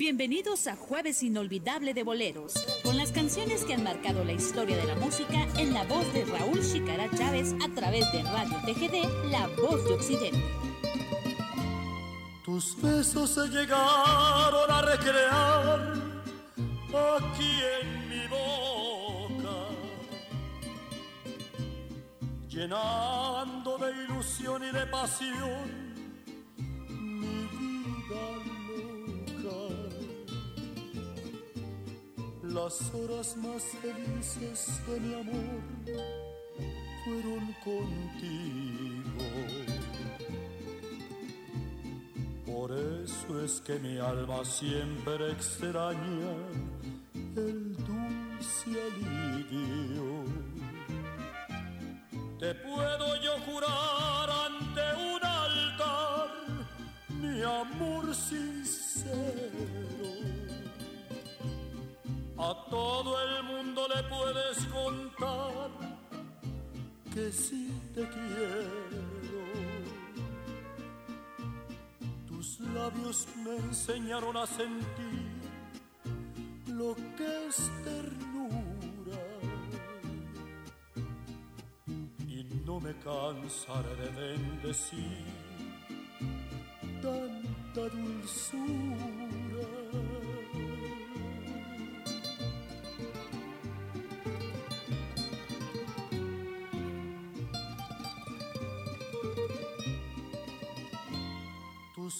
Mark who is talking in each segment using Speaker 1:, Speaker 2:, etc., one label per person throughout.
Speaker 1: Bienvenidos a Jueves Inolvidable de Boleros, con las canciones que han marcado la historia de la música en la voz de Raúl Chicara Chávez a través de Radio TGD, La Voz de Occidente.
Speaker 2: Tus besos se llegaron a recrear aquí en mi boca, llenando de ilusión y de pasión Las horas más felices de mi amor fueron contigo. Por eso es que mi alma siempre extraña el dulce alivio. Te puedo yo jurar ante un altar mi amor sincero a todo el mundo le puedes contar que sí te quiero. Tus labios me enseñaron a sentir lo que es ternura. Y no me cansaré de bendecir tanta dulzura.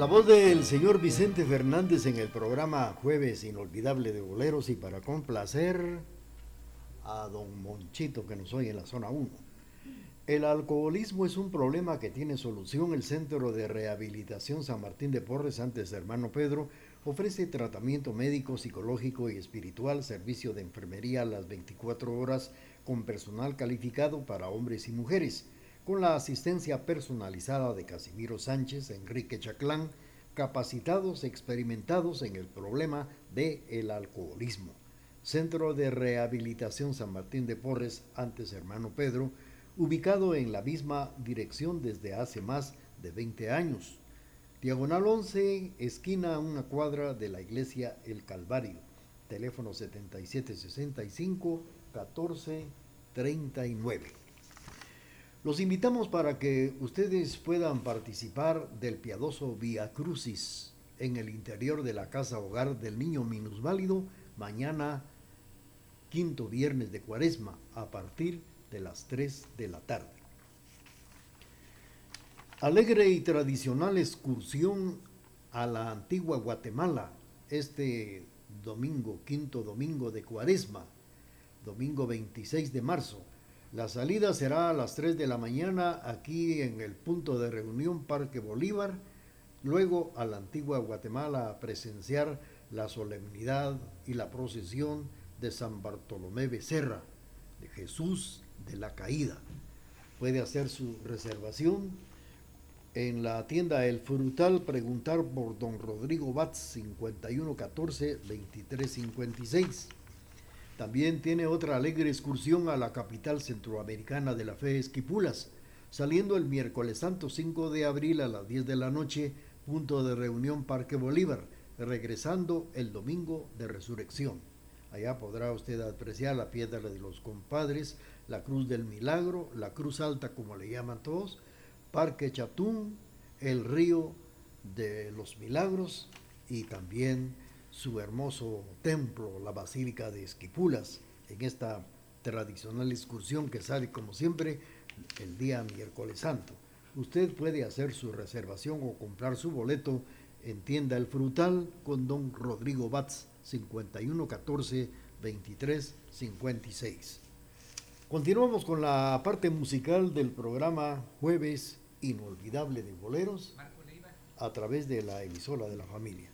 Speaker 3: La voz del señor Vicente Fernández en el programa Jueves Inolvidable de Boleros y para complacer a don Monchito que nos oye en la zona 1. El alcoholismo es un problema que tiene solución. El Centro de Rehabilitación San Martín de Porres, antes de hermano Pedro, ofrece tratamiento médico, psicológico y espiritual, servicio de enfermería a las 24 horas con personal calificado para hombres y mujeres con la asistencia personalizada de Casimiro Sánchez, Enrique Chaclán, capacitados experimentados en el problema del el alcoholismo. Centro de Rehabilitación San Martín de Porres, antes hermano Pedro, ubicado en la misma dirección desde hace más de 20 años. Diagonal 11, esquina una cuadra de la iglesia El Calvario. Teléfono 7765 1439. Los invitamos para que ustedes puedan participar del piadoso Via Crucis en el interior de la casa hogar del niño minusválido mañana quinto viernes de cuaresma a partir de las 3 de la tarde. Alegre y tradicional excursión a la antigua Guatemala este domingo, quinto domingo de cuaresma, domingo 26 de marzo la salida será a las 3 de la mañana aquí en el punto de reunión Parque Bolívar, luego a la antigua Guatemala a presenciar la solemnidad y la procesión de San Bartolomé Becerra, de Jesús de la Caída. Puede hacer su reservación en la tienda El Frutal, preguntar por don Rodrigo Batz 5114 2356. También tiene otra alegre excursión a la capital centroamericana de la fe, Esquipulas, saliendo el miércoles santo 5 de abril a las 10 de la noche, punto de reunión Parque Bolívar, regresando el domingo de resurrección. Allá podrá usted apreciar la piedra de los compadres, la cruz del milagro, la cruz alta como le llaman todos, Parque Chatún, el río de los milagros y también su hermoso templo, la Basílica de Esquipulas, en esta tradicional excursión que sale como siempre el día miércoles santo. Usted puede hacer su reservación o comprar su boleto en tienda El Frutal con don Rodrigo Batz 5114 2356. Continuamos con la parte musical del programa Jueves Inolvidable de Boleros a través de la emisora de la familia.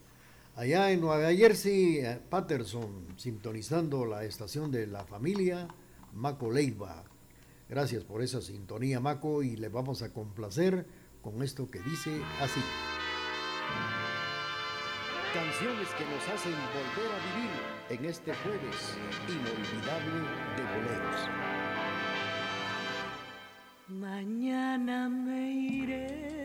Speaker 3: Allá en Nueva Jersey, eh, Patterson, sintonizando la estación de la familia Maco Leiva. Gracias por esa sintonía, Maco, y le vamos a complacer con esto que dice así. Canciones que nos hacen volver a vivir en este jueves inolvidable de boleros.
Speaker 4: Mañana me iré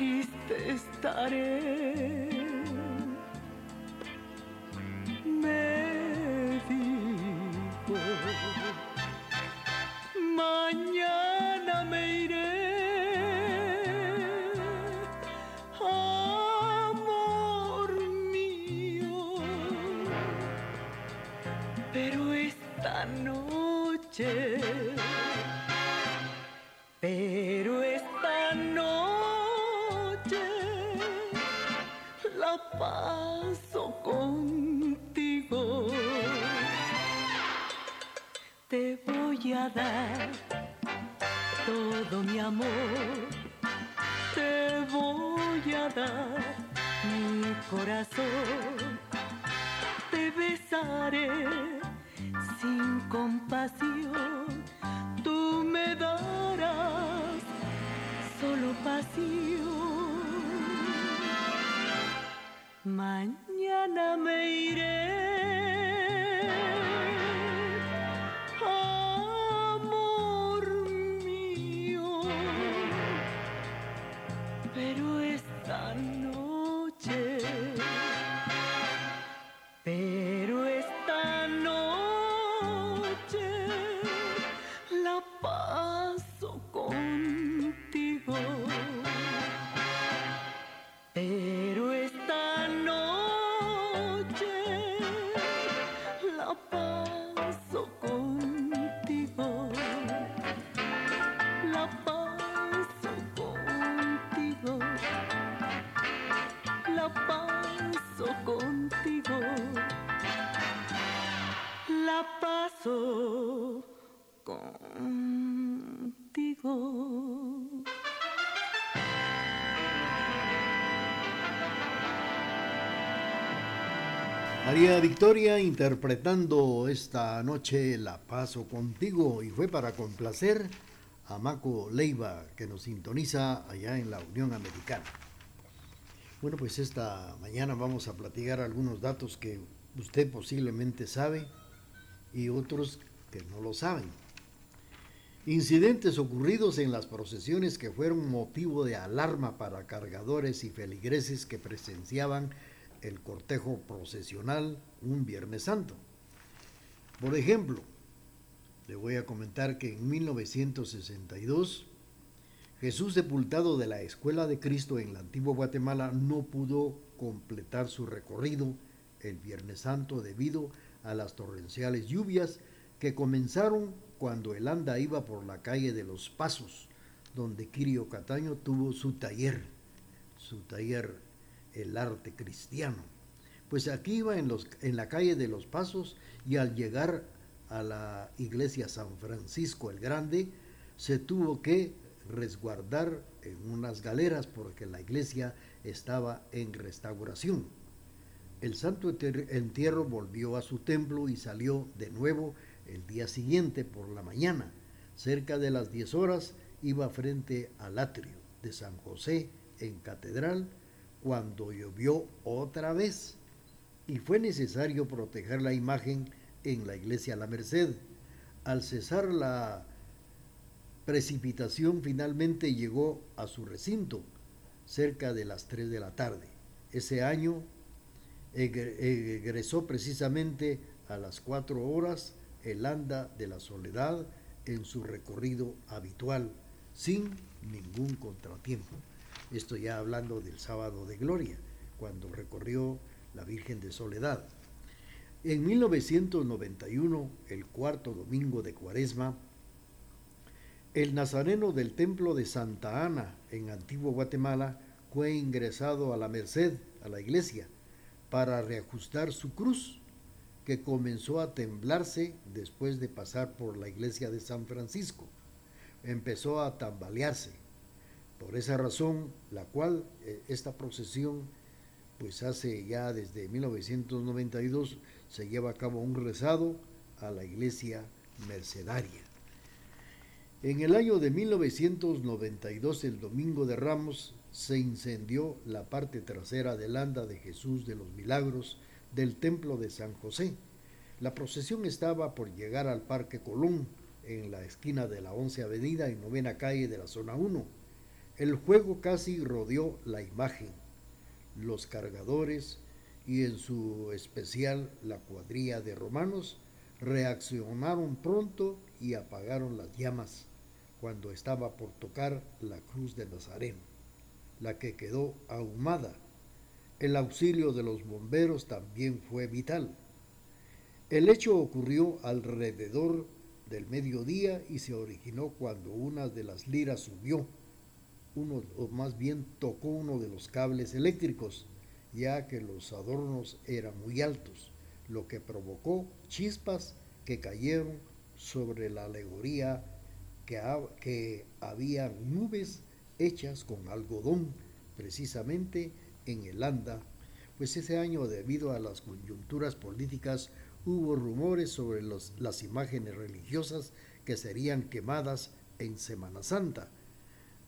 Speaker 4: Me corazón.
Speaker 3: Victoria interpretando esta noche La Paso contigo y fue para complacer a Maco Leiva que nos sintoniza allá en la Unión Americana. Bueno, pues esta mañana vamos a platicar algunos datos que usted posiblemente sabe y otros que no lo saben. Incidentes ocurridos en las procesiones que fueron motivo de alarma para cargadores y feligreses que presenciaban el cortejo procesional un Viernes Santo. Por ejemplo, le voy a comentar que en 1962 Jesús sepultado de la Escuela de Cristo en la antigua Guatemala no pudo completar su recorrido el Viernes Santo debido a las torrenciales lluvias que comenzaron cuando el anda iba por la calle de los Pasos, donde Quirio Cataño tuvo su taller, su taller el arte cristiano. Pues aquí iba en, los, en la calle de los Pasos y al llegar a la iglesia San Francisco el Grande, se tuvo que resguardar en unas galeras porque la iglesia estaba en restauración. El santo entierro volvió a su templo y salió de nuevo el día siguiente por la mañana, cerca de las 10 horas, iba frente al atrio de San José en Catedral cuando llovió otra vez y fue necesario proteger la imagen en la iglesia La Merced. Al cesar la precipitación finalmente llegó a su recinto cerca de las 3 de la tarde. Ese año egresó precisamente a las 4 horas el anda de la soledad en su recorrido habitual, sin ningún contratiempo. Esto ya hablando del sábado de gloria, cuando recorrió la Virgen de Soledad. En 1991, el cuarto domingo de Cuaresma, el nazareno del templo de Santa Ana en Antiguo Guatemala fue ingresado a la Merced, a la iglesia, para reajustar su cruz, que comenzó a temblarse después de pasar por la iglesia de San Francisco. Empezó a tambalearse. Por esa razón, la cual eh, esta procesión, pues hace ya desde 1992, se lleva a cabo un rezado a la iglesia mercedaria. En el año de 1992, el Domingo de Ramos, se incendió la parte trasera del anda de Jesús de los Milagros del Templo de San José. La procesión estaba por llegar al Parque Colón, en la esquina de la 11 Avenida y Novena Calle de la Zona 1. El fuego casi rodeó la imagen. Los cargadores y en su especial la cuadrilla de romanos reaccionaron pronto y apagaron las llamas cuando estaba por tocar la cruz de Nazareno, la que quedó ahumada. El auxilio de los bomberos también fue vital. El hecho ocurrió alrededor del mediodía y se originó cuando una de las liras subió, uno, o más bien tocó uno de los cables eléctricos, ya que los adornos eran muy altos, lo que provocó chispas que cayeron sobre la alegoría que, había nubes hechas con algodón, precisamente en el anda, pues ese año debido a las coyunturas políticas hubo rumores sobre las imágenes religiosas que serían quemadas en Semana Santa.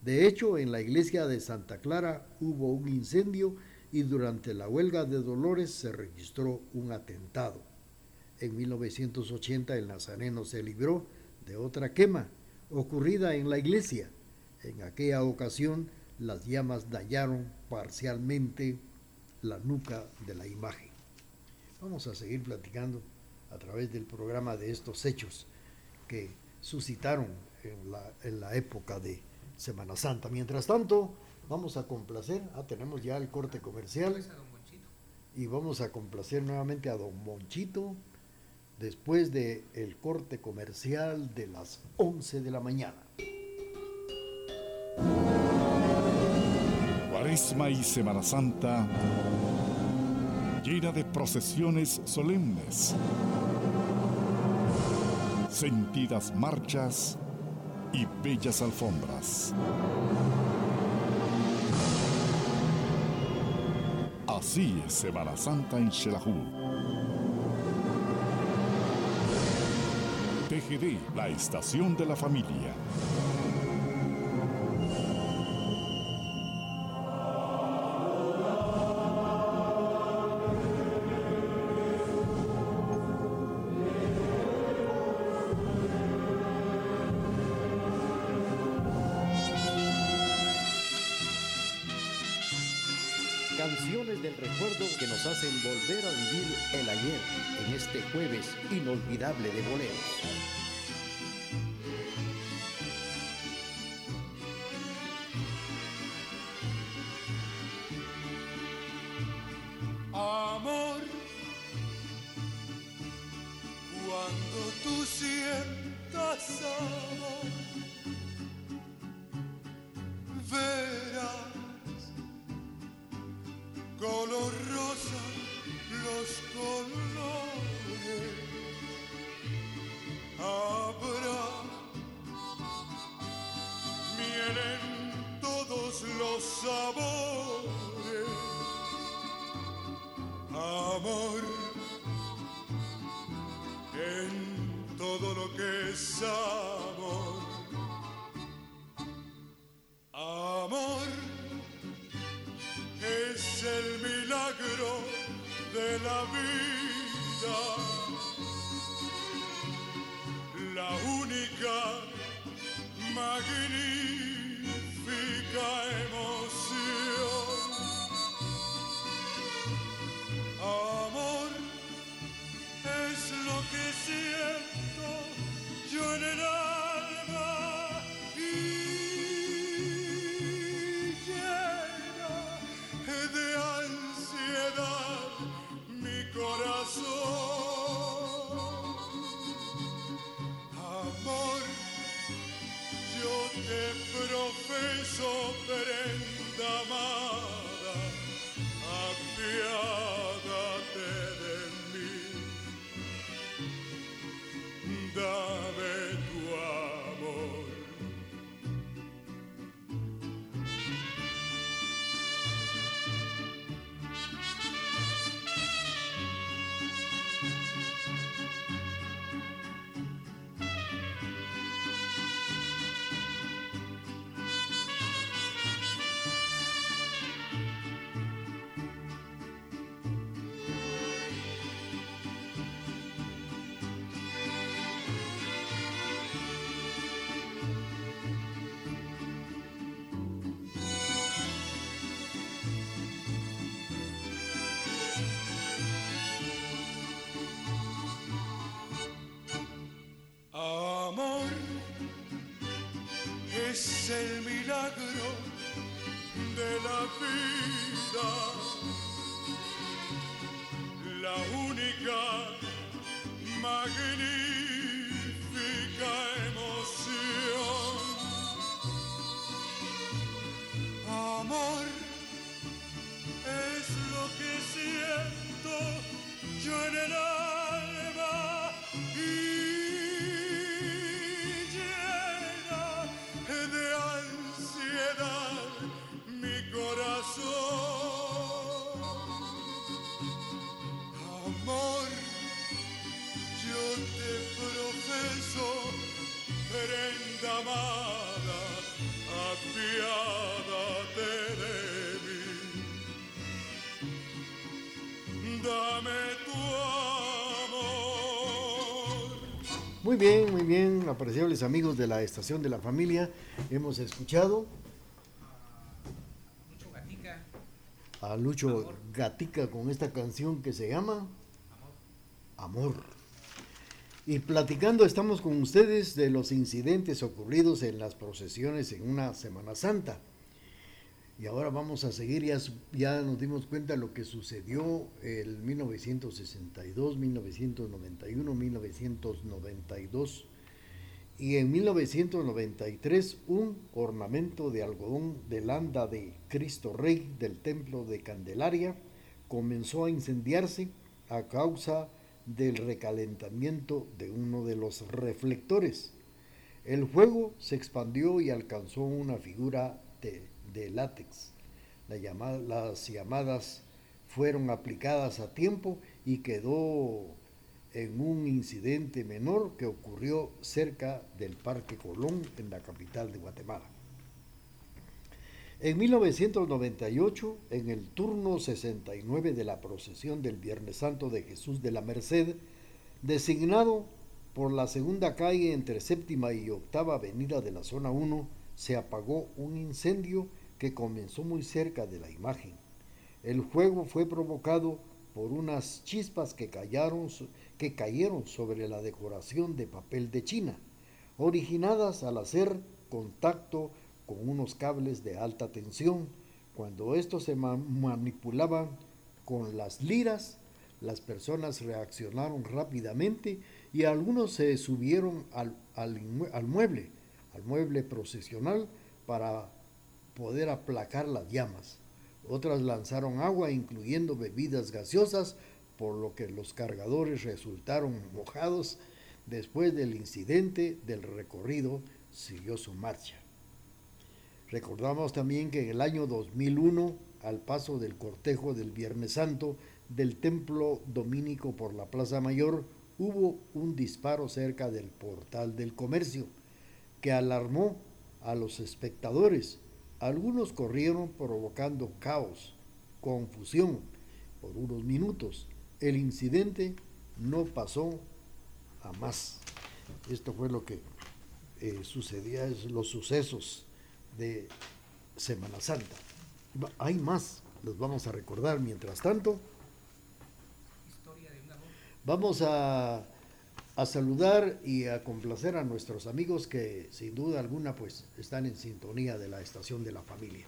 Speaker 3: De hecho, en la iglesia de Santa Clara hubo un incendio y durante la huelga de Dolores se registró un atentado. En 1980 el Nazareno se libró de otra quema ocurrida en la iglesia. En aquella ocasión las llamas dañaron parcialmente la nuca de la imagen. Vamos a seguir platicando a través del programa de estos hechos que suscitaron en la, en la época de Semana Santa. Mientras tanto, vamos a complacer, ah, tenemos ya el corte comercial y vamos a complacer nuevamente a Don Monchito después del el corte comercial de las 11 de la mañana.
Speaker 5: Cuaresma y Semana Santa llena de procesiones solemnes, sentidas marchas y bellas alfombras. Así es Semana Santa en Xelajú TGD, la estación de la familia.
Speaker 3: Este jueves inolvidable de boleros. Muy bien, muy bien, apreciables amigos de la estación de la familia. Hemos escuchado
Speaker 6: Mucho gatica.
Speaker 3: a Lucho
Speaker 6: Amor.
Speaker 3: Gatica con esta canción que se llama Amor. Y platicando estamos con ustedes de los incidentes ocurridos en las procesiones en una Semana Santa. Y ahora vamos a seguir, ya, ya nos dimos cuenta de lo que sucedió en 1962, 1991, 1992. Y en 1993 un ornamento de algodón del anda de Cristo Rey del templo de Candelaria comenzó a incendiarse a causa del recalentamiento de uno de los reflectores. El fuego se expandió y alcanzó una figura de, de látex. Las llamadas fueron aplicadas a tiempo y quedó en un incidente menor que ocurrió cerca del Parque Colón en la capital de Guatemala. En 1998, en el turno 69 de la procesión del Viernes Santo de Jesús de la Merced, designado por la segunda calle entre séptima y octava avenida de la zona 1, se apagó un incendio que comenzó muy cerca de la imagen. El fuego fue provocado por unas chispas que cayeron, sobre la decoración de papel de China, originadas al hacer contacto con unos cables de alta tensión. Cuando estos se ma- manipulaban con las liras, las personas reaccionaron rápidamente y algunos se subieron al mueble, al mueble procesional para poder aplacar las llamas. Otras lanzaron agua, incluyendo bebidas gaseosas, por lo que los cargadores resultaron mojados. Después del incidente del recorrido, siguió su marcha. Recordamos también que en el año 2001, al paso del cortejo del Viernes Santo del Templo Domínico por la Plaza Mayor, hubo un disparo cerca del portal del comercio que alarmó a los espectadores. Algunos corrieron provocando caos, confusión por unos minutos. el incidente no pasó a más. Esto fue lo que eh, sucedía, es los sucesos de Semana Santa. Hay más, los vamos a recordar. Mientras tanto, vamos a, a saludar y a complacer a nuestros amigos que sin duda alguna pues están en sintonía de la estación de la familia.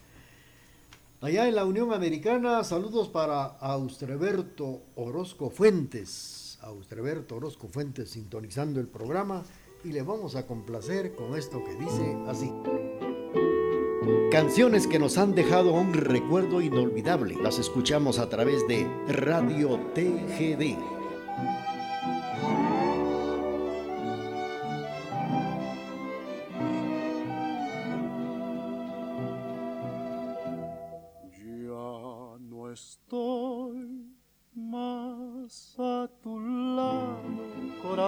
Speaker 3: Allá en la Unión Americana, saludos para Austreberto Orozco Fuentes. Austreberto Orozco Fuentes sintonizando el programa y le vamos a complacer con esto que dice así. Canciones que nos han dejado un recuerdo inolvidable. Las escuchamos a través de Radio TGD.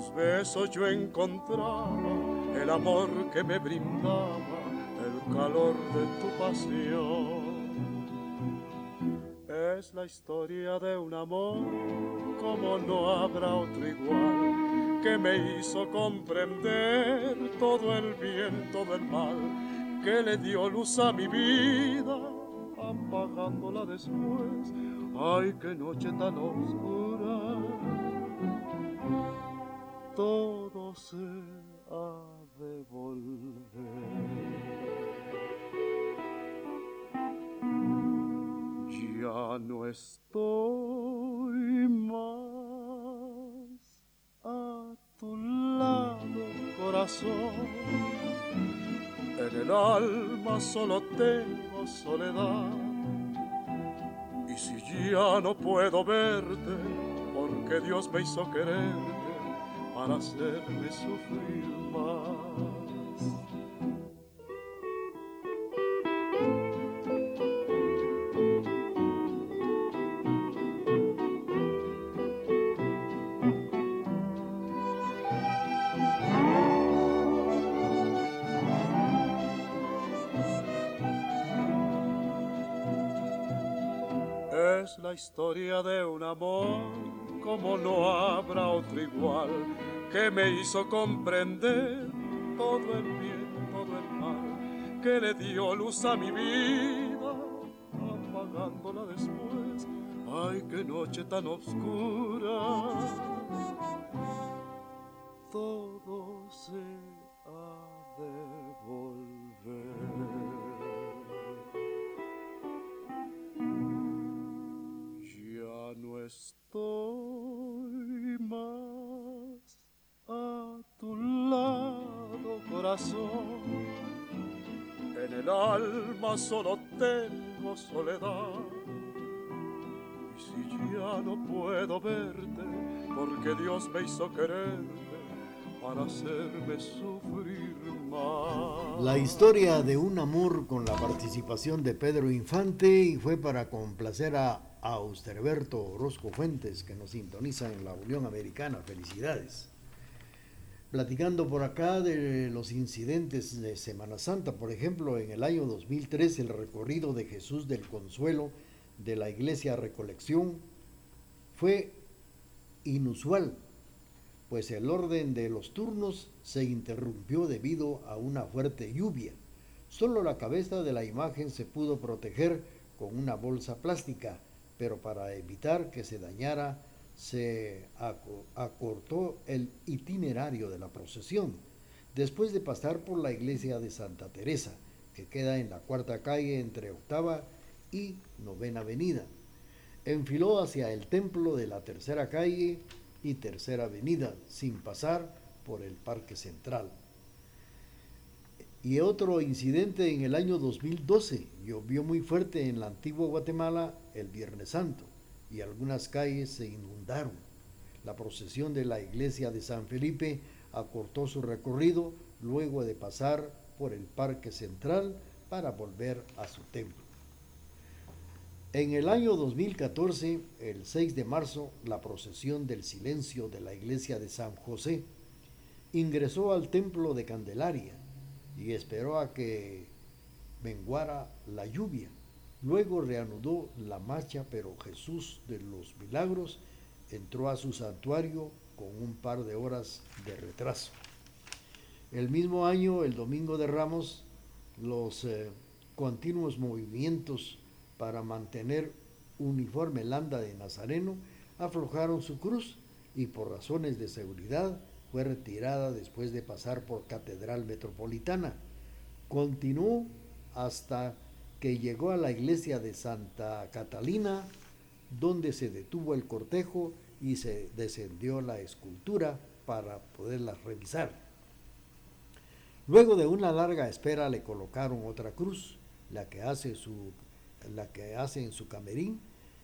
Speaker 7: Tus besos yo encontraba el amor que me brindaba el calor de tu pasión. Es la historia de un amor como no habrá otro igual, que me hizo comprender todo el bien, todo el mal, que le dio luz a mi vida, apagándola después. Ay, qué noche tan oscura. Se ha de volver. Ya no estoy más a tu lado, corazón. En el alma solo tengo soledad. Y si ya no puedo verte, porque Dios me hizo quererte para hacerme sufrir más. Historia de un amor como no habrá otro igual, que me hizo comprender todo el bien, todo el mal, que le dio luz a mi vida, apagándola después. Ay, qué noche tan oscura. Todo se ha de volver. Estoy más a tu lado, corazón. En el alma solo tengo soledad. Y si ya no puedo verte, porque Dios me hizo quererte para hacerme sufrir.
Speaker 3: La historia de un amor con la participación de Pedro Infante y fue para complacer a Austerberto Orozco Fuentes que nos sintoniza en la Unión Americana. Felicidades. Platicando por acá de los incidentes de Semana Santa, por ejemplo, en el año 2003 el recorrido de Jesús del Consuelo de la Iglesia Recolección fue inusual, pues el orden de los turnos se interrumpió debido a una fuerte lluvia. Solo la cabeza de la imagen se pudo proteger con una bolsa plástica, pero para evitar que se dañara se acortó el itinerario de la procesión, después de pasar por la iglesia de Santa Teresa, que queda en la cuarta calle entre octava y novena avenida. Enfiló hacia el templo de la tercera calle y tercera avenida, sin pasar por el Parque Central. Y otro incidente en el año 2012, llovió muy fuerte en la antigua Guatemala el Viernes Santo y algunas calles se inundaron. La procesión de la iglesia de San Felipe acortó su recorrido luego de pasar por el Parque Central para volver a su templo. En el año 2014, el 6 de marzo, la procesión del silencio de la iglesia de San José ingresó al templo de Candelaria y esperó a que menguara la lluvia. Luego reanudó la marcha, pero Jesús de los Milagros entró a su santuario con un par de horas de retraso. El mismo año, el Domingo de Ramos, los eh, continuos movimientos para mantener uniforme landa de Nazareno aflojaron su cruz y por razones de seguridad fue retirada después de pasar por Catedral Metropolitana. Continuó hasta que llegó a la iglesia de Santa Catalina, donde se detuvo el cortejo y se descendió la escultura para poderla revisar. Luego de una larga espera le colocaron otra cruz, la que hace, su, la que hace en su camerín,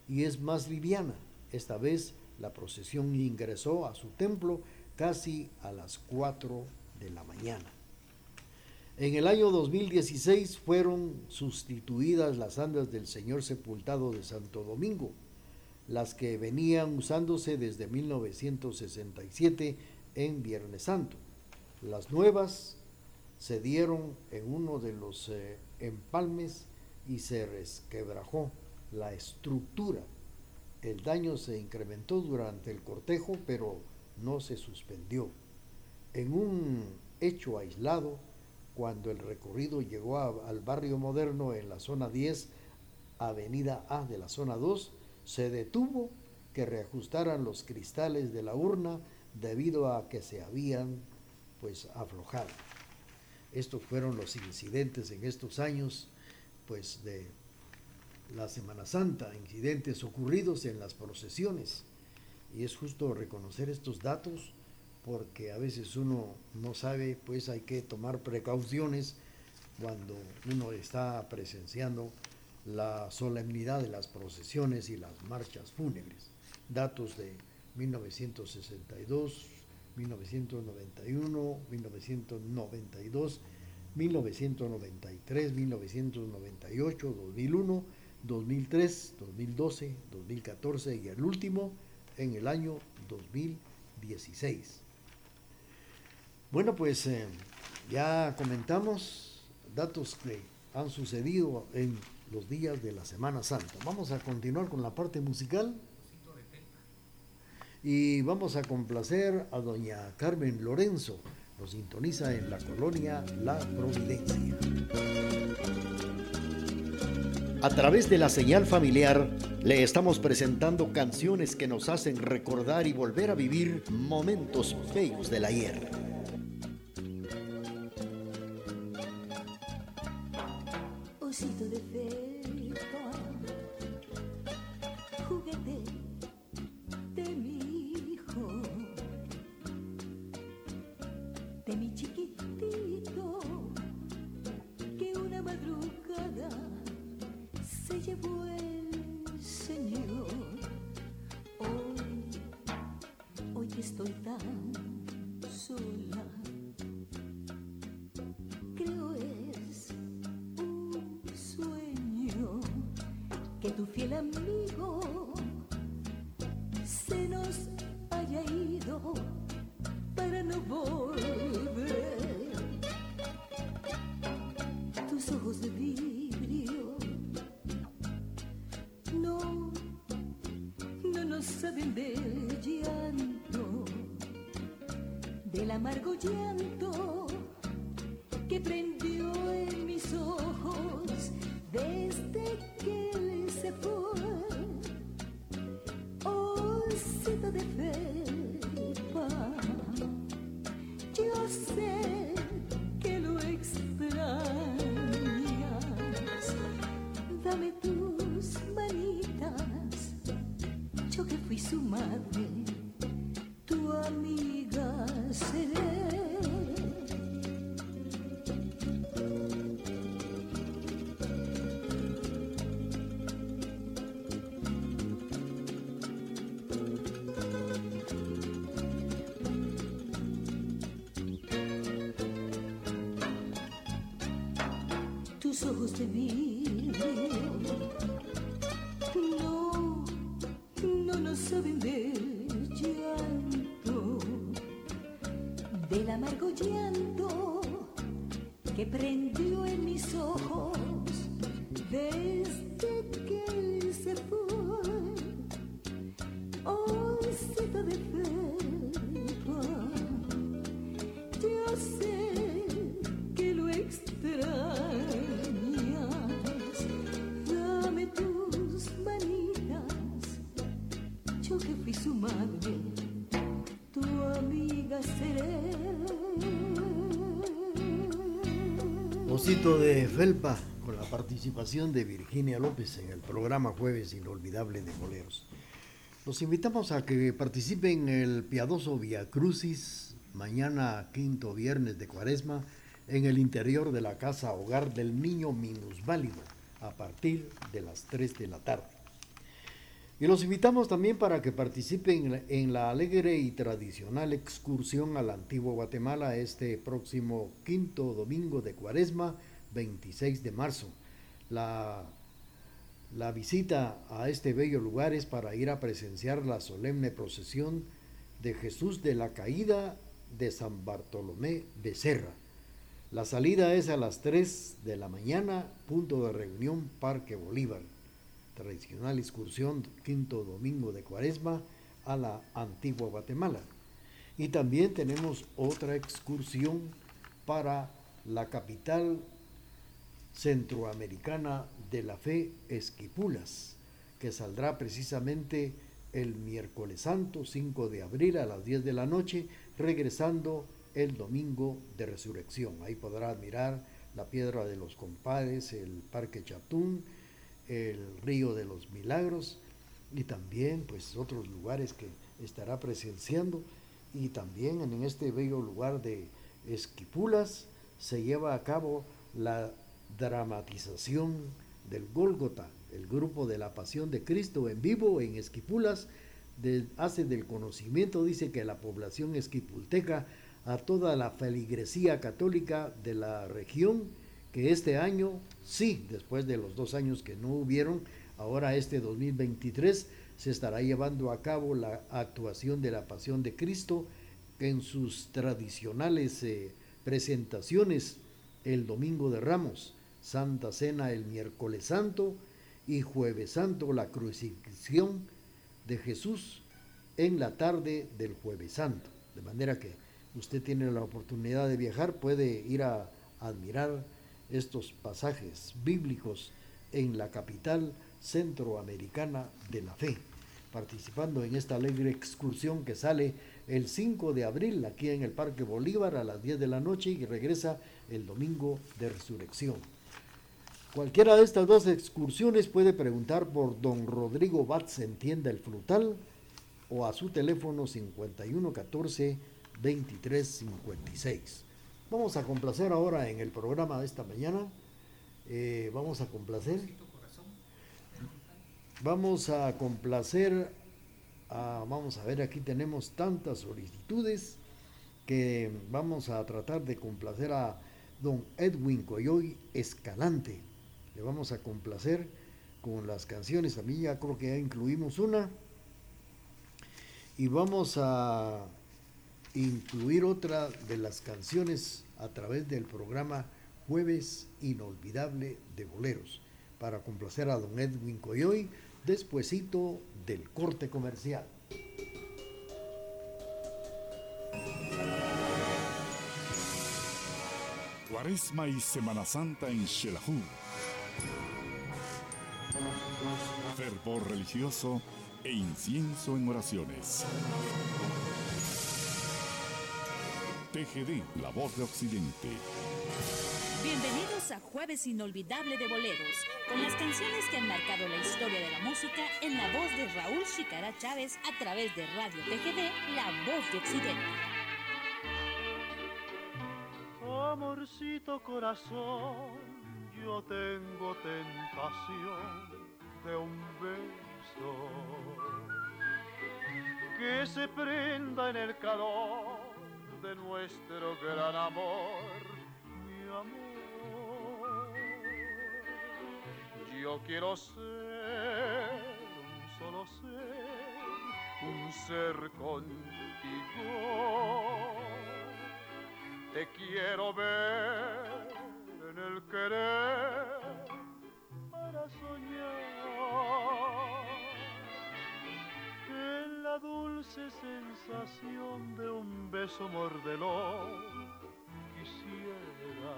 Speaker 3: y es más liviana. Esta vez la procesión ingresó a su templo casi a las 4 de la mañana. En el año 2016 fueron sustituidas las andas del Señor Sepultado de Santo Domingo, las que venían usándose desde 1967 en Viernes Santo. Las nuevas se dieron en uno de los eh, empalmes y se resquebrajó la estructura. El daño se incrementó durante el cortejo, pero no se suspendió. En un hecho aislado, cuando el recorrido llegó al barrio moderno en la zona 10, avenida A de la zona 2, se detuvo que reajustaran los cristales de la urna debido a que se habían pues aflojado. Estos fueron los incidentes en estos años pues de la Semana Santa, incidentes ocurridos en las procesiones. Y es justo reconocer estos datos porque a veces uno no sabe, pues hay que tomar precauciones cuando uno está presenciando la solemnidad de las procesiones y las marchas fúnebres. Datos de 1962, 1991, 1992, 1993, 1998, 2001, 2003, 2012, 2014 y el último en el año 2016. Bueno, pues eh, ya comentamos datos que han sucedido en los días de la Semana Santa. Vamos a continuar con la parte musical y vamos a complacer a doña Carmen Lorenzo. Nos sintoniza en la colonia La Providencia.
Speaker 6: A través de la señal familiar le estamos presentando canciones que nos hacen recordar y volver a vivir momentos bellos del ayer.
Speaker 3: Osito de Felpa con la participación de Virginia López en el programa Jueves Inolvidable de Boleros. Los invitamos a que participen en el piadoso Via Crucis mañana quinto viernes de Cuaresma en el interior de la casa hogar del niño minusválido a partir de las 3 de la tarde. Y los invitamos también para que participen en la alegre y tradicional excursión al antiguo Guatemala este próximo quinto domingo de Cuaresma, 26 de marzo. La la visita a este bello lugar es para ir a presenciar la solemne procesión de Jesús de la Caída de San Bartolomé de Serra. La salida es a las 3 de la mañana, punto de reunión Parque Bolívar. Tradicional excursión quinto domingo de Cuaresma a la antigua Guatemala. Y también tenemos otra excursión para la capital centroamericana de la fe Esquipulas, que saldrá precisamente el miércoles santo 5 de abril a las 10 de la noche, regresando el domingo de resurrección. Ahí podrá admirar la piedra de los compadres, el parque Chatún, el río de los milagros y también pues otros lugares que estará presenciando. Y también en este bello lugar de Esquipulas se lleva a cabo la dramatización del Gólgota, el grupo de la Pasión de Cristo en vivo en Esquipulas, hace del conocimiento, dice que la población esquipulteca, a toda la feligresía católica de la región, que este año, sí, después de los dos años que no hubieron, ahora este 2023 se estará llevando a cabo la actuación de la Pasión de Cristo en sus tradicionales eh, presentaciones el Domingo de Ramos Santa Cena el miércoles santo y jueves santo la crucifixión de Jesús en la tarde del jueves santo. De manera que usted tiene la oportunidad de viajar, puede ir a admirar estos pasajes bíblicos en la capital centroamericana de la fe, participando en esta alegre excursión que sale el 5 de abril aquí en el Parque Bolívar a las 10 de la noche y regresa el domingo de resurrección. Cualquiera de estas dos excursiones puede preguntar por don Rodrigo Batz en tienda El Frutal o a su teléfono 5114 2356. Vamos a complacer ahora en el programa de esta mañana. Eh, vamos a complacer. Vamos a complacer. vamos a ver, aquí tenemos tantas solicitudes que vamos a tratar de complacer a don Edwin Coyoy Escalante le vamos a complacer con las canciones. A mí ya creo que ya incluimos una. Y vamos a incluir otra de las canciones a través del programa Jueves Inolvidable de Boleros para complacer a don Edwin Coyoy despuesito del corte comercial.
Speaker 5: Cuaresma y Semana Santa en Xelajú Fervor religioso e incienso en oraciones. TGD, la voz de Occidente.
Speaker 1: Bienvenidos a Jueves Inolvidable de Boleros, con las canciones que han marcado la historia de la música en la voz de Raúl Chicara Chávez a través de Radio TGD, la voz de Occidente.
Speaker 2: Amorcito corazón yo tengo tentación de un beso que se prenda en el calor de nuestro gran amor, mi amor.
Speaker 7: Yo quiero ser un solo ser, un ser contigo. Te quiero ver en el querer para soñar la dulce sensación de un beso mordelón quisiera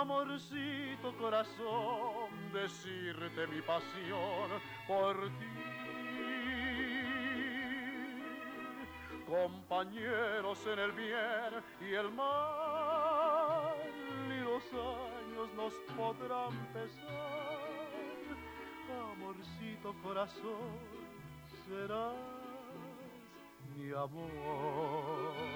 Speaker 7: amorcito corazón, decirte mi pasión por ti. Compañeros en el bien y el mal, y los años nos podrán pesar. Amorcito corazón, serás mi amor.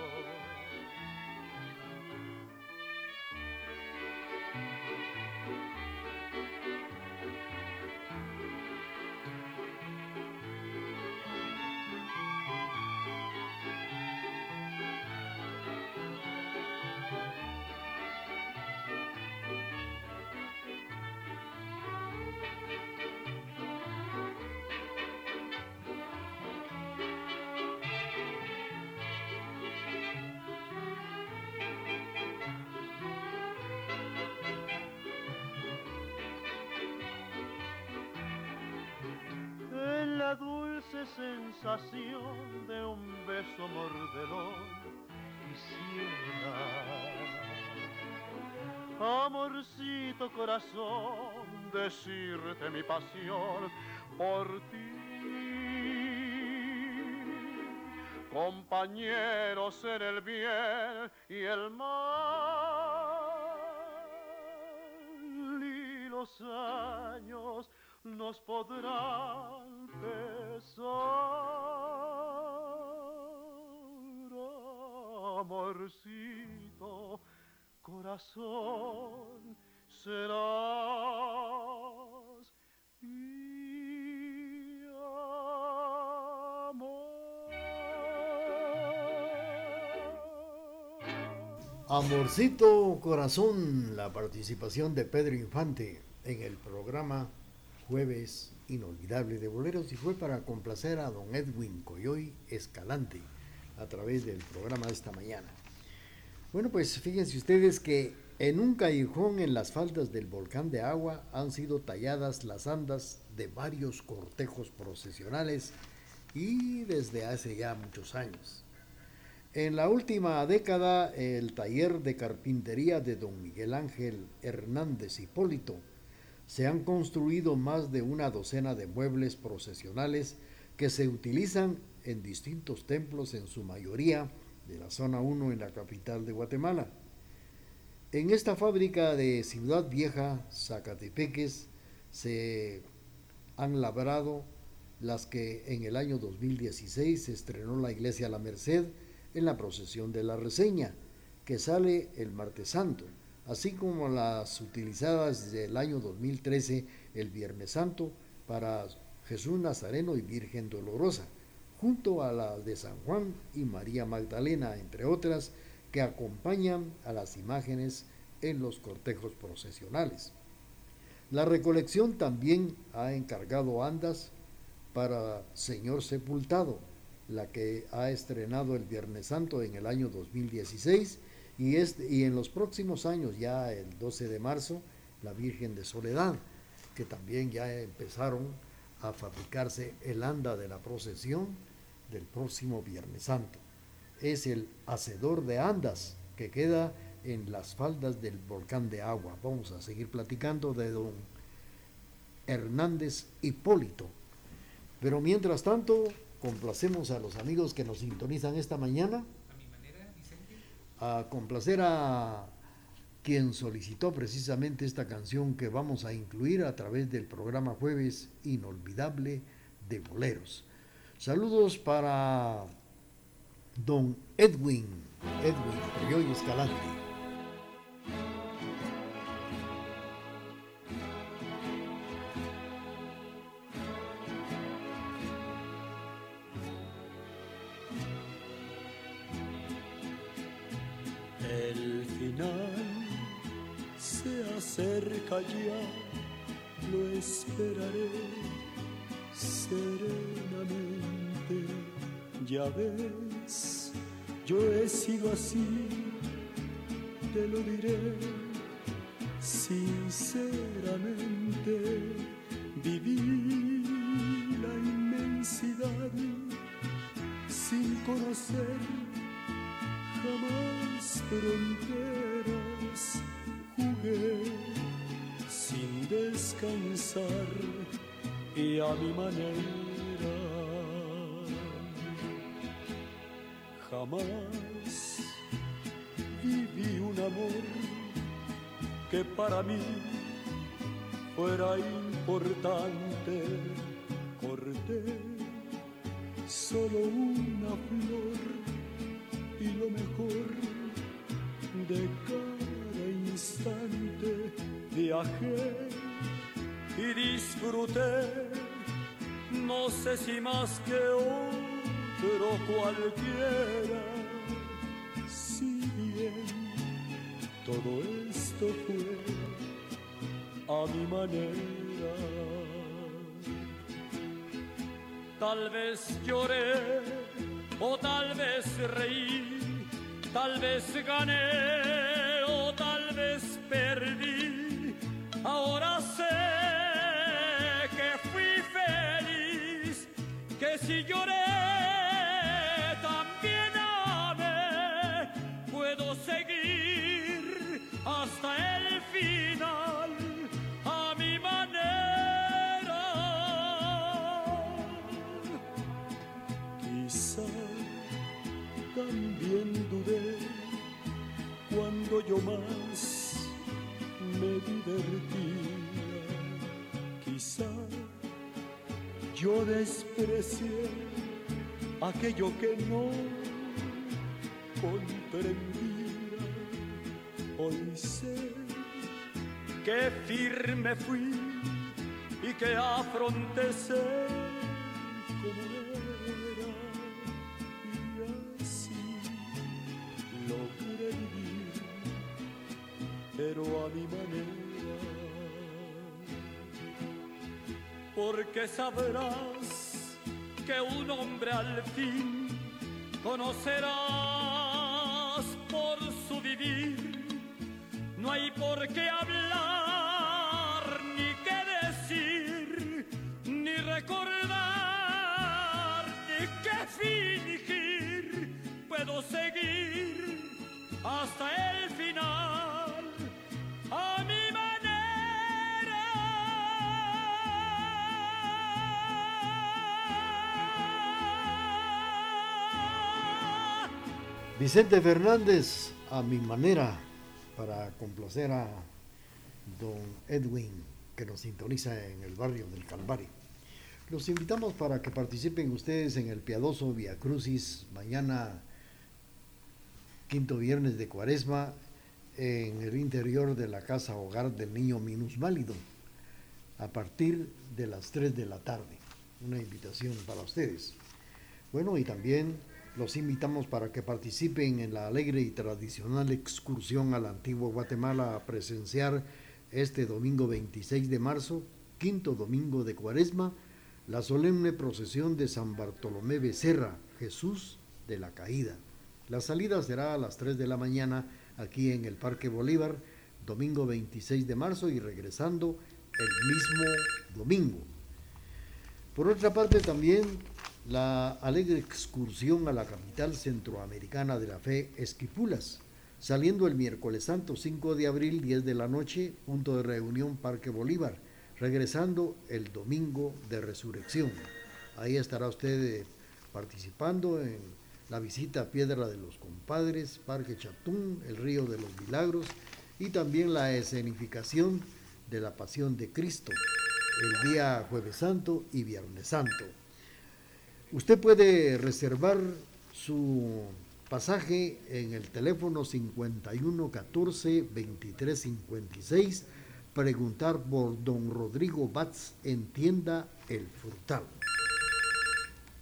Speaker 7: Sensación de un beso mordelón quisiera amorcito corazón decirte mi pasión por ti. Compañeros en el bien y el mal. Y los años nos podrán pesar. Amorcito, corazón, serás mi amor.
Speaker 3: Amorcito Corazón, la participación de Pedro Infante en el programa Jueves Inolvidable de Boleros y fue para complacer a don Edwin Coyoy Escalante a través del programa de esta mañana. Bueno, pues fíjense ustedes que en un callejón en las faldas del volcán de agua han sido talladas las andas de varios cortejos procesionales y desde hace ya muchos años. En la última década, el taller de carpintería de don Miguel Ángel Hernández Hipólito se han construido más de una docena de muebles procesionales que se utilizan en distintos templos, en su mayoría de la zona 1 en la capital de Guatemala. En esta fábrica de Ciudad Vieja, Zacatepeques, se han labrado las que en el año 2016 se estrenó la iglesia La Merced en la procesión de la reseña, que sale el martes santo, así como las utilizadas desde el año 2013, el Viernes Santo, para Jesús Nazareno y Virgen Dolorosa, junto a las de San Juan y María Magdalena, entre otras, que acompañan a las imágenes en los cortejos procesionales. La recolección también ha encargado andas para Señor Sepultado, la que ha estrenado el Viernes Santo en el año 2016 y, este, y en los próximos años, ya el 12 de marzo, la Virgen de Soledad, que también ya empezaron a fabricarse el anda de la procesión del próximo Viernes Santo. Es el hacedor de andas que queda en las faldas del volcán de agua. Vamos a seguir platicando de don Hernández Hipólito. Pero mientras tanto, complacemos a los amigos que nos sintonizan esta mañana. A complacer a quien solicitó precisamente esta canción que vamos a incluir a través del programa Jueves Inolvidable de Boleros. Saludos para don Edwin, Edwin Coyoy Escalante.
Speaker 2: A mi manera. Jamás viví un amor que para mí fuera importante. Sé si más que otro cualquiera, si bien todo esto fue a mi manera. Tal vez lloré o tal vez reí, tal vez gané cuando yo más me divertía. Quizá yo desprecié aquello que no comprendía. Hoy sé que firme fui y que afronté manera. Porque sabrás que un hombre al fin conocerás por su vivir. No hay por qué hablar, ni qué decir, ni recordar, ni qué fingir. Puedo seguir hasta el
Speaker 3: Vicente Fernández, a mi manera, para complacer a don Edwin, que nos sintoniza en el barrio del Calvario. Los invitamos para que participen ustedes en el piadoso Via Crucis mañana, quinto viernes de Cuaresma, en el interior de la casa hogar del niño minusválido, a partir de las 3 de la tarde. Una invitación para ustedes. Bueno, y también los invitamos para que participen en la alegre y tradicional excursión al antiguo Guatemala a presenciar este domingo 26 de marzo, quinto domingo de Cuaresma, la solemne procesión de San Bartolomé Becerra, Jesús de la Caída. La salida será a las 3 de la mañana aquí en el Parque Bolívar, domingo 26 de marzo y regresando el mismo domingo. Por otra parte también la alegre excursión a la capital centroamericana de la fe Esquipulas, saliendo el miércoles santo 5 de abril 10 de la noche, punto de reunión Parque Bolívar, regresando el domingo de resurrección. Ahí estará usted eh, participando en la visita a Piedra de los Compadres, Parque Chatún, el Río de los Milagros y también la escenificación de la Pasión de Cristo el día jueves santo y viernes santo. Usted puede reservar su pasaje en el teléfono 51 14 23 56, preguntar por don Rodrigo Batz en tienda El Frutal.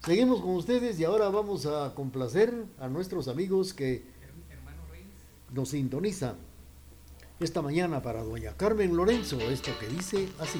Speaker 3: Seguimos con ustedes y ahora vamos a complacer a nuestros amigos que nos sintonizan. esta mañana para doña Carmen Lorenzo, esto que dice así.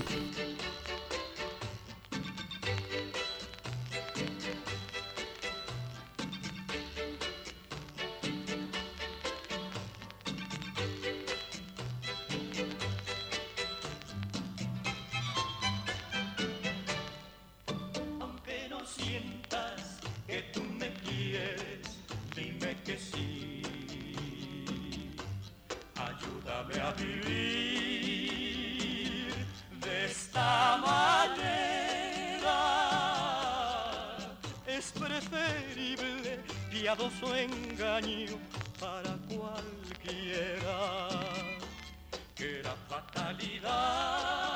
Speaker 8: a vivir de esta manera. Es preferible piadoso engaño para cualquiera que la fatalidad.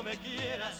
Speaker 9: Divertida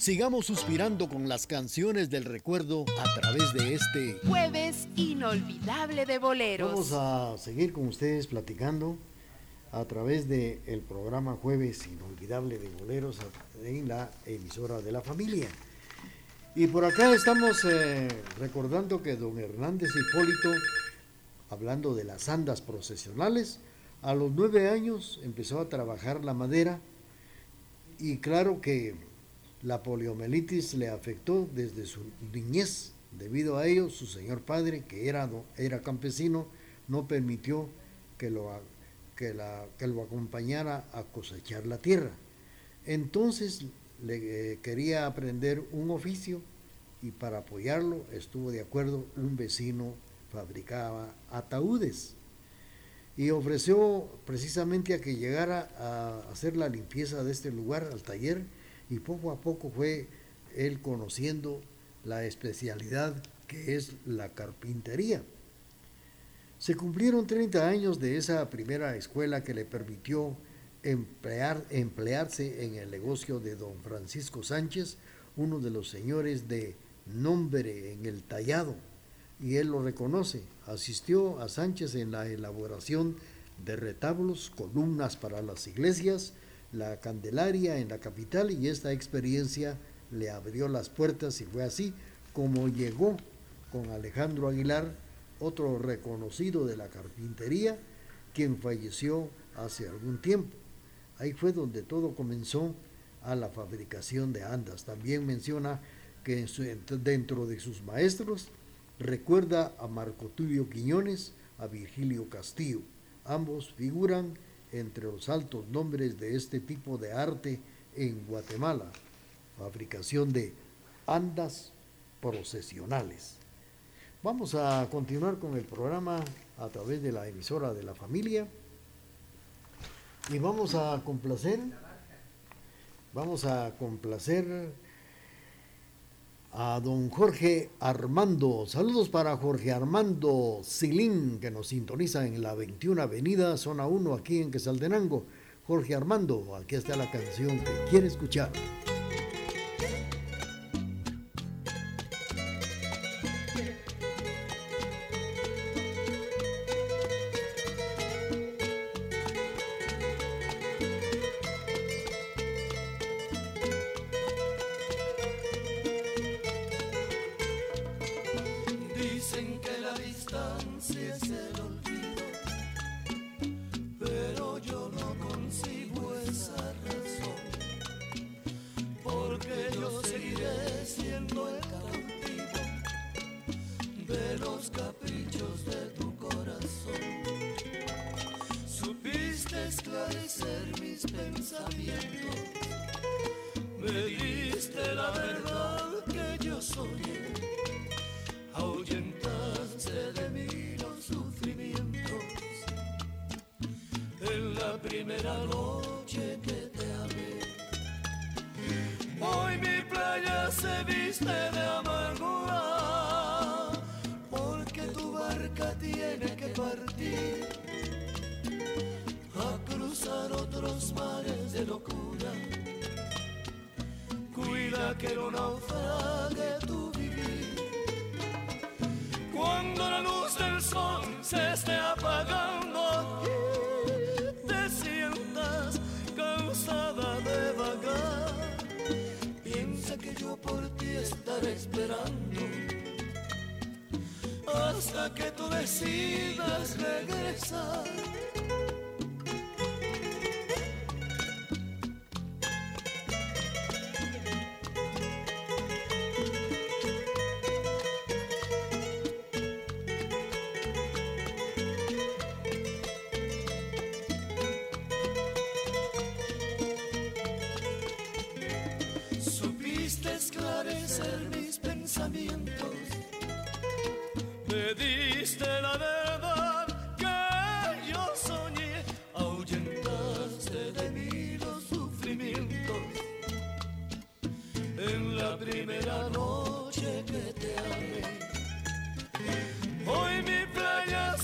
Speaker 9: Sigamos suspirando con las canciones del recuerdo a través de este
Speaker 10: jueves inolvidable de boleros.
Speaker 3: Vamos a seguir con ustedes platicando a través del el programa Jueves Inolvidable de Boleros en la emisora de la familia. Y por acá estamos eh, recordando que don Hernández Hipólito, hablando de las andas procesionales, a los nueve años empezó a trabajar la madera y claro que la poliomielitis le afectó desde su niñez. Debido a ello, su señor padre, que era, campesino, no permitió que lo que lo acompañara a cosechar la tierra. Entonces le eh, quería aprender un oficio y para apoyarlo estuvo de acuerdo un vecino fabricaba ataúdes y ofreció precisamente a que llegara a hacer la limpieza de este lugar al taller y poco a poco fue él conociendo la especialidad que es la carpintería. Se cumplieron 30 años de esa primera escuela que le permitió emplear, emplearse en el negocio de don Francisco Sánchez, uno de los señores de nombre en el tallado, y él lo reconoce. Asistió a Sánchez en la elaboración de retablos, columnas para las iglesias, la Candelaria en la capital, y esta experiencia le abrió las puertas y fue así como llegó con Alejandro Aguilar otro reconocido de la carpintería, quien falleció hace algún tiempo. Ahí fue donde todo comenzó a la fabricación de andas. También menciona que dentro de sus maestros recuerda a Marco Tulio Quiñones, a Virgilio Castillo. Ambos figuran entre los altos nombres de este tipo de arte en Guatemala, fabricación de andas procesionales. Vamos a continuar con el programa a través de la emisora de la familia y vamos a complacer, vamos a complacer a don Jorge Armando. Saludos para Jorge Armando Silín, que nos sintoniza en la 21 Avenida, zona 1, aquí en Quesaldenango. Jorge Armando, aquí está la canción que quiere escuchar.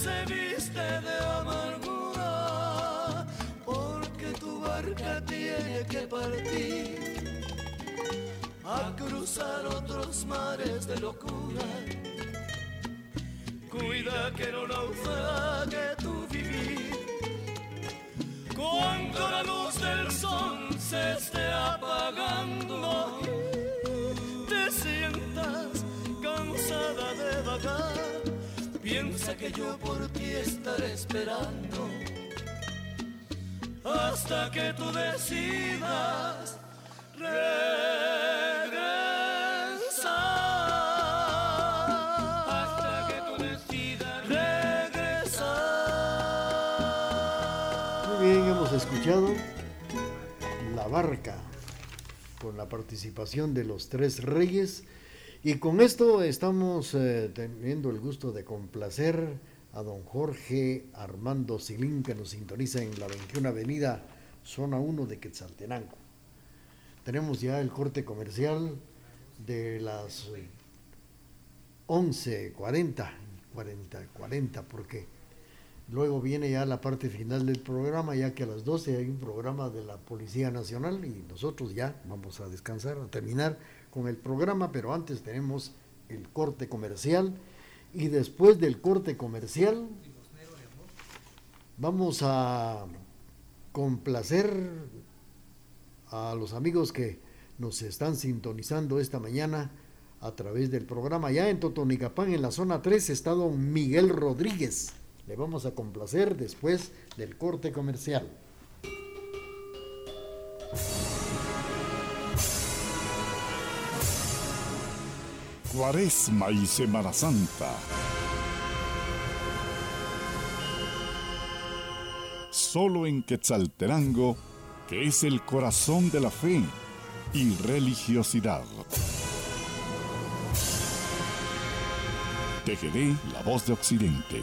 Speaker 11: Se viste de amargura. Porque tu barca tiene que partir a cruzar otros mares de locura. Cuida que no naufrague tu vivir. Cuando la luz del sol se esté apagando, te sientas cansada de vagar. Piensa que yo por ti estaré esperando hasta que tú decidas regresar. Hasta que tú decidas regresar.
Speaker 3: Muy bien, hemos escuchado La Barca con la participación de los tres reyes y con esto estamos eh, teniendo el gusto de complacer a don Jorge Armando Silín que nos sintoniza en la 21 Avenida, zona 1 de Quetzaltenango. Tenemos ya el corte comercial de las eh, 11.40, 40, 40, porque luego viene ya la parte final del programa, ya que a las 12 hay un programa de la Policía Nacional y nosotros ya vamos a descansar, a terminar con el programa, pero antes tenemos el corte comercial y después del corte comercial vamos a complacer a los amigos que nos están sintonizando esta mañana a través del programa ya en Totonicapán, en la zona 3, está don Miguel Rodríguez. Le vamos a complacer después del corte comercial.
Speaker 5: Cuaresma y Semana Santa. Solo en Quetzaltenango, que es el corazón de la fe y religiosidad. TGD, la voz de Occidente.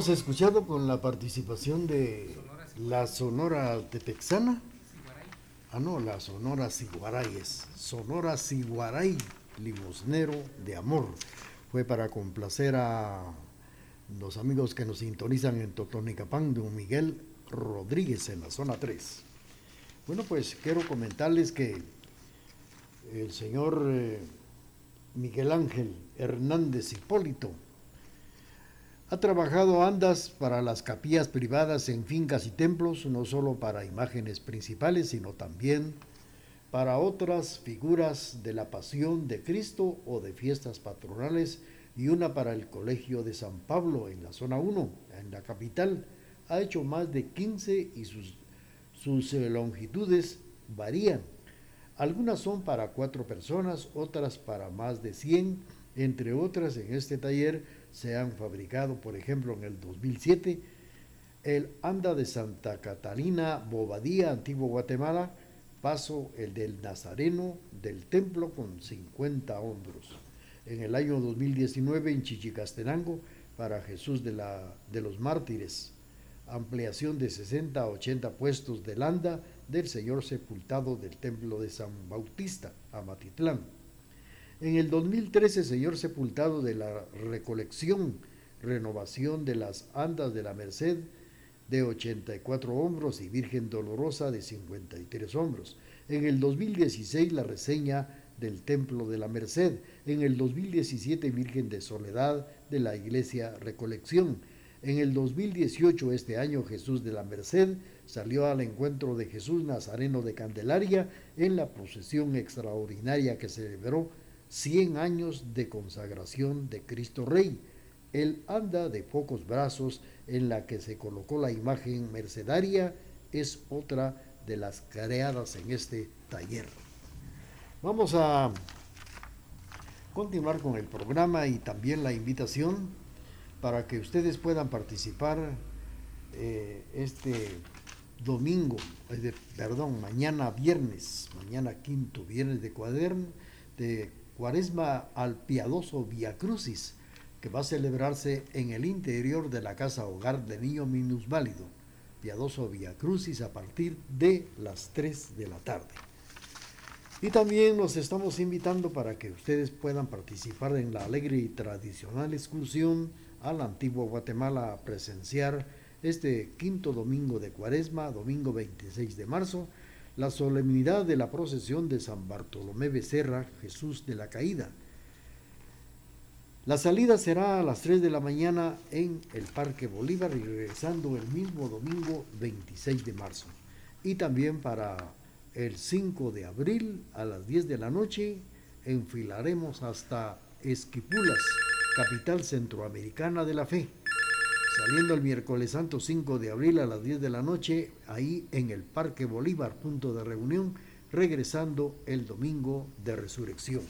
Speaker 3: Hemos escuchado con la participación de la Sonora Tepexana. Ah, no, la Sonora Siguaray es Sonora Siguaray, limosnero de amor. Fue para complacer a los amigos que nos sintonizan en Totonicapán, don Miguel Rodríguez en la zona 3. Bueno, pues quiero comentarles que el señor eh, Miguel Ángel Hernández Hipólito ha trabajado andas para las capillas privadas en fincas y templos, no solo para imágenes principales, sino también para otras figuras de la pasión de Cristo o de fiestas patronales y una para el Colegio de San Pablo en la zona 1, en la capital. Ha hecho más de 15 y sus, sus eh, longitudes varían. Algunas son para cuatro personas, otras para más de 100, entre otras en este taller se han fabricado, por ejemplo, en el 2007, el Anda de Santa Catalina Bobadía, Antiguo Guatemala, paso el del Nazareno del Templo con 50 hombros. En el año 2019 en Chichicastenango, para Jesús de, la, de los Mártires, ampliación de 60 a 80 puestos del Anda del Señor sepultado del Templo de San Bautista, Amatitlán en el 2013, Señor Sepultado de la Recolección, renovación de las andas de la Merced de 84 hombros y Virgen Dolorosa de 53 hombros. En el 2016, la reseña del Templo de la Merced. En el 2017, Virgen de Soledad de la Iglesia Recolección. En el 2018, este año, Jesús de la Merced salió al encuentro de Jesús Nazareno de Candelaria en la procesión extraordinaria que celebró 100 años de consagración de Cristo Rey. Él anda de pocos brazos en la que se colocó la imagen mercedaria, es otra de las creadas en este taller. Vamos a continuar con el programa y también la invitación para que ustedes puedan participar eh, este domingo, perdón, mañana viernes, mañana quinto viernes de cuaderno, de Cuaresma al piadoso Via Crucis, que va a celebrarse en el interior de la casa hogar de niño minusválido. Piadoso Via Crucis a partir de las 3 de la tarde. Y también los estamos invitando para que ustedes puedan participar en la alegre y tradicional excursión a la antigua Guatemala a presenciar este quinto domingo de Cuaresma, domingo 26 de marzo, la solemnidad de la procesión de San Bartolomé Becerra, Jesús de la Caída. La salida será a las 3 de la mañana en el Parque Bolívar y regresando el mismo domingo 26 de marzo. Y también para el 5 de abril a las 10 de la noche enfilaremos hasta Esquipulas, capital centroamericana de la fe saliendo el miércoles santo 5 de abril a las 10 de la noche, ahí en el Parque Bolívar, punto de reunión, regresando el domingo de resurrección.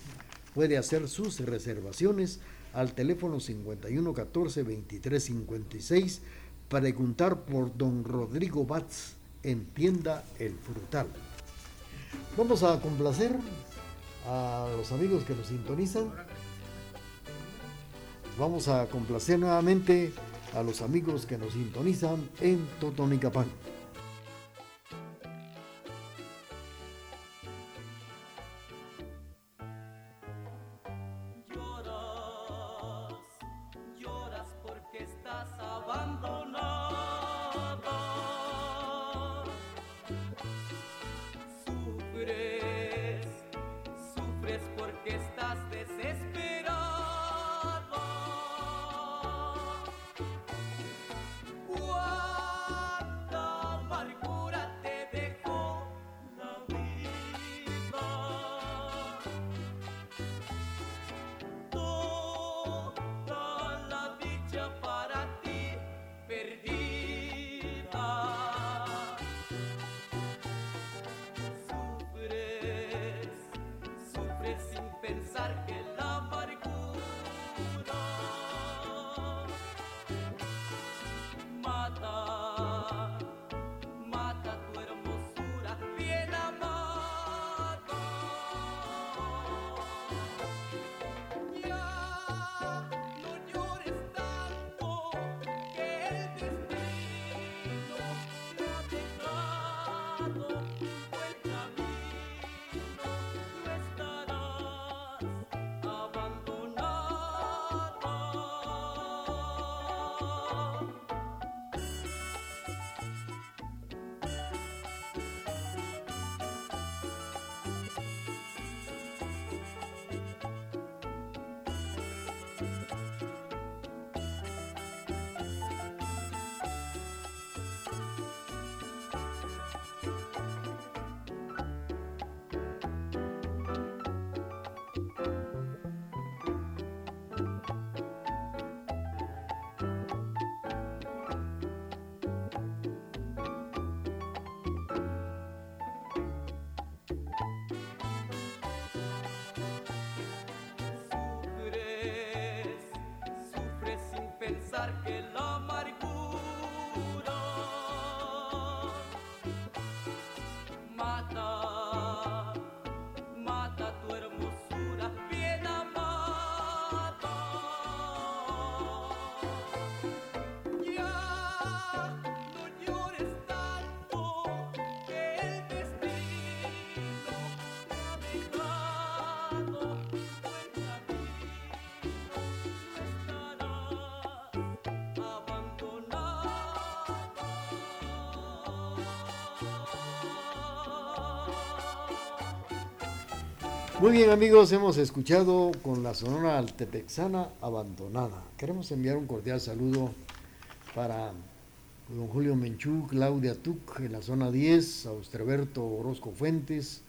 Speaker 3: Puede hacer sus reservaciones al teléfono 5114 2356 preguntar por don Rodrigo Batz en tienda El Frutal. Vamos a complacer a los amigos que nos sintonizan. Vamos a complacer nuevamente a los amigos que nos sintonizan en Totonicapán. Muy bien amigos, hemos escuchado con la Sonora Altepexana abandonada. Queremos enviar un cordial saludo para don Julio Menchú, Claudia Tuc en la zona 10, Austreberto Orozco Fuentes,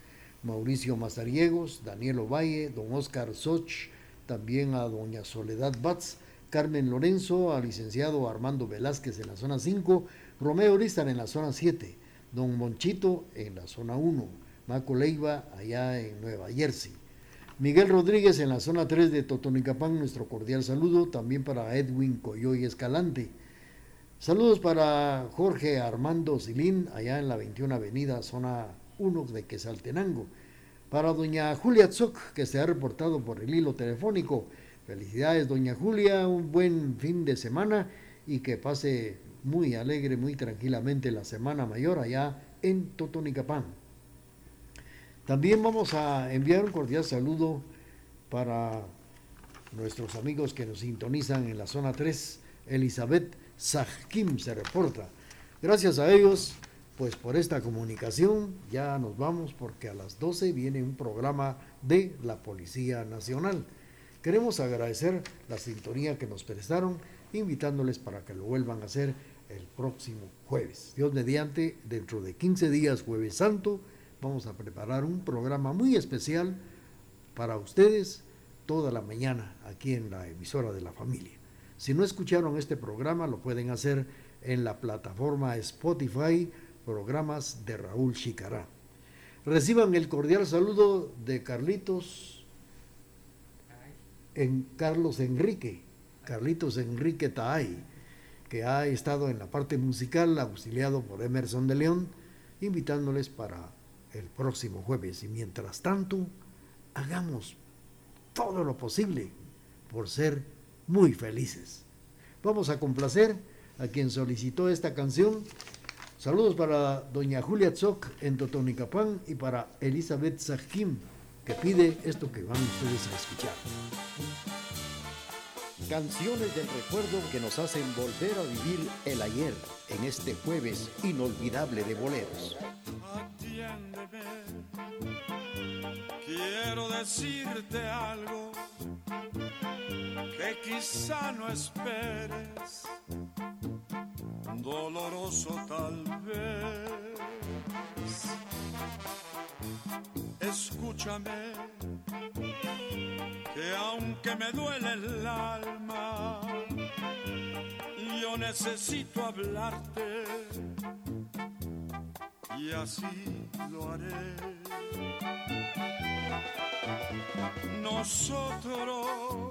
Speaker 3: Mauricio Mazariegos, Daniel Ovalle, don Oscar Soch, también a doña Soledad Batz, Carmen Lorenzo, al licenciado Armando Velázquez en la zona 5, Romeo Oristan en la zona 7, don Monchito en la zona 1, Maco Leiva allá en Nueva Jersey. Miguel Rodríguez en la zona 3 de Totonicapán, nuestro cordial saludo, también para Edwin Coyoy Escalante. Saludos para Jorge Armando Silín, allá en la 21 Avenida, zona 1 de Quesaltenango. Para doña Julia Zoc, que se ha reportado por el hilo telefónico. Felicidades, doña Julia, un buen fin de semana y que pase muy alegre, muy tranquilamente la Semana Mayor allá en Totonicapán. También vamos a enviar un cordial saludo para nuestros amigos que nos sintonizan en la zona 3. Elizabeth Sajkim se reporta. Gracias a ellos, pues por esta comunicación, ya nos vamos porque a las 12 viene un programa de la Policía Nacional. Queremos agradecer la sintonía que nos prestaron, invitándoles para que lo vuelvan a hacer el próximo jueves. Dios mediante, dentro de 15 días, jueves santo, vamos a preparar un programa muy especial para ustedes toda la mañana aquí en la emisora de la familia. Si no escucharon este programa, lo pueden hacer en la plataforma Spotify, programas de Raúl Chicará. Reciban el cordial saludo de Carlitos en Carlos Enrique, Carlitos Enrique Taay, que ha estado en la parte musical, auxiliado por Emerson de León, invitándoles para el próximo jueves. Y mientras tanto, hagamos todo lo posible por ser muy felices. Vamos a complacer a quien solicitó esta canción. Saludos para doña Julia Tzok en Totonicapán y para Elizabeth Sajim, que pide esto que van ustedes a escuchar.
Speaker 12: Canciones del recuerdo que nos hacen volver a vivir el ayer en este jueves inolvidable de boleros.
Speaker 13: Atiéndeme, quiero decirte algo que quizá no esperes, doloroso tal vez. Escúchame, que aunque me duele el alma, yo necesito hablarte y así lo haré. Nosotros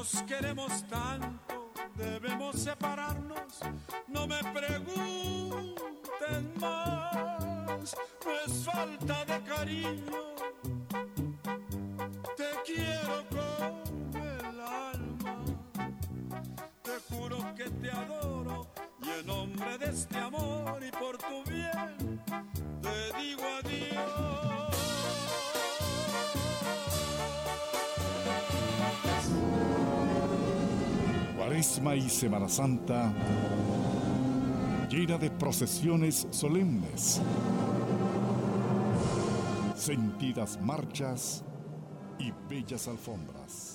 Speaker 13: Nos queremos tanto, debemos separarnos. No me pregunten más, no es falta de cariño. Te quiero con el alma, te juro que te adoro y en nombre de este amor
Speaker 5: Y Semana Santa llena de procesiones solemnes, sentidas marchas y bellas alfombras.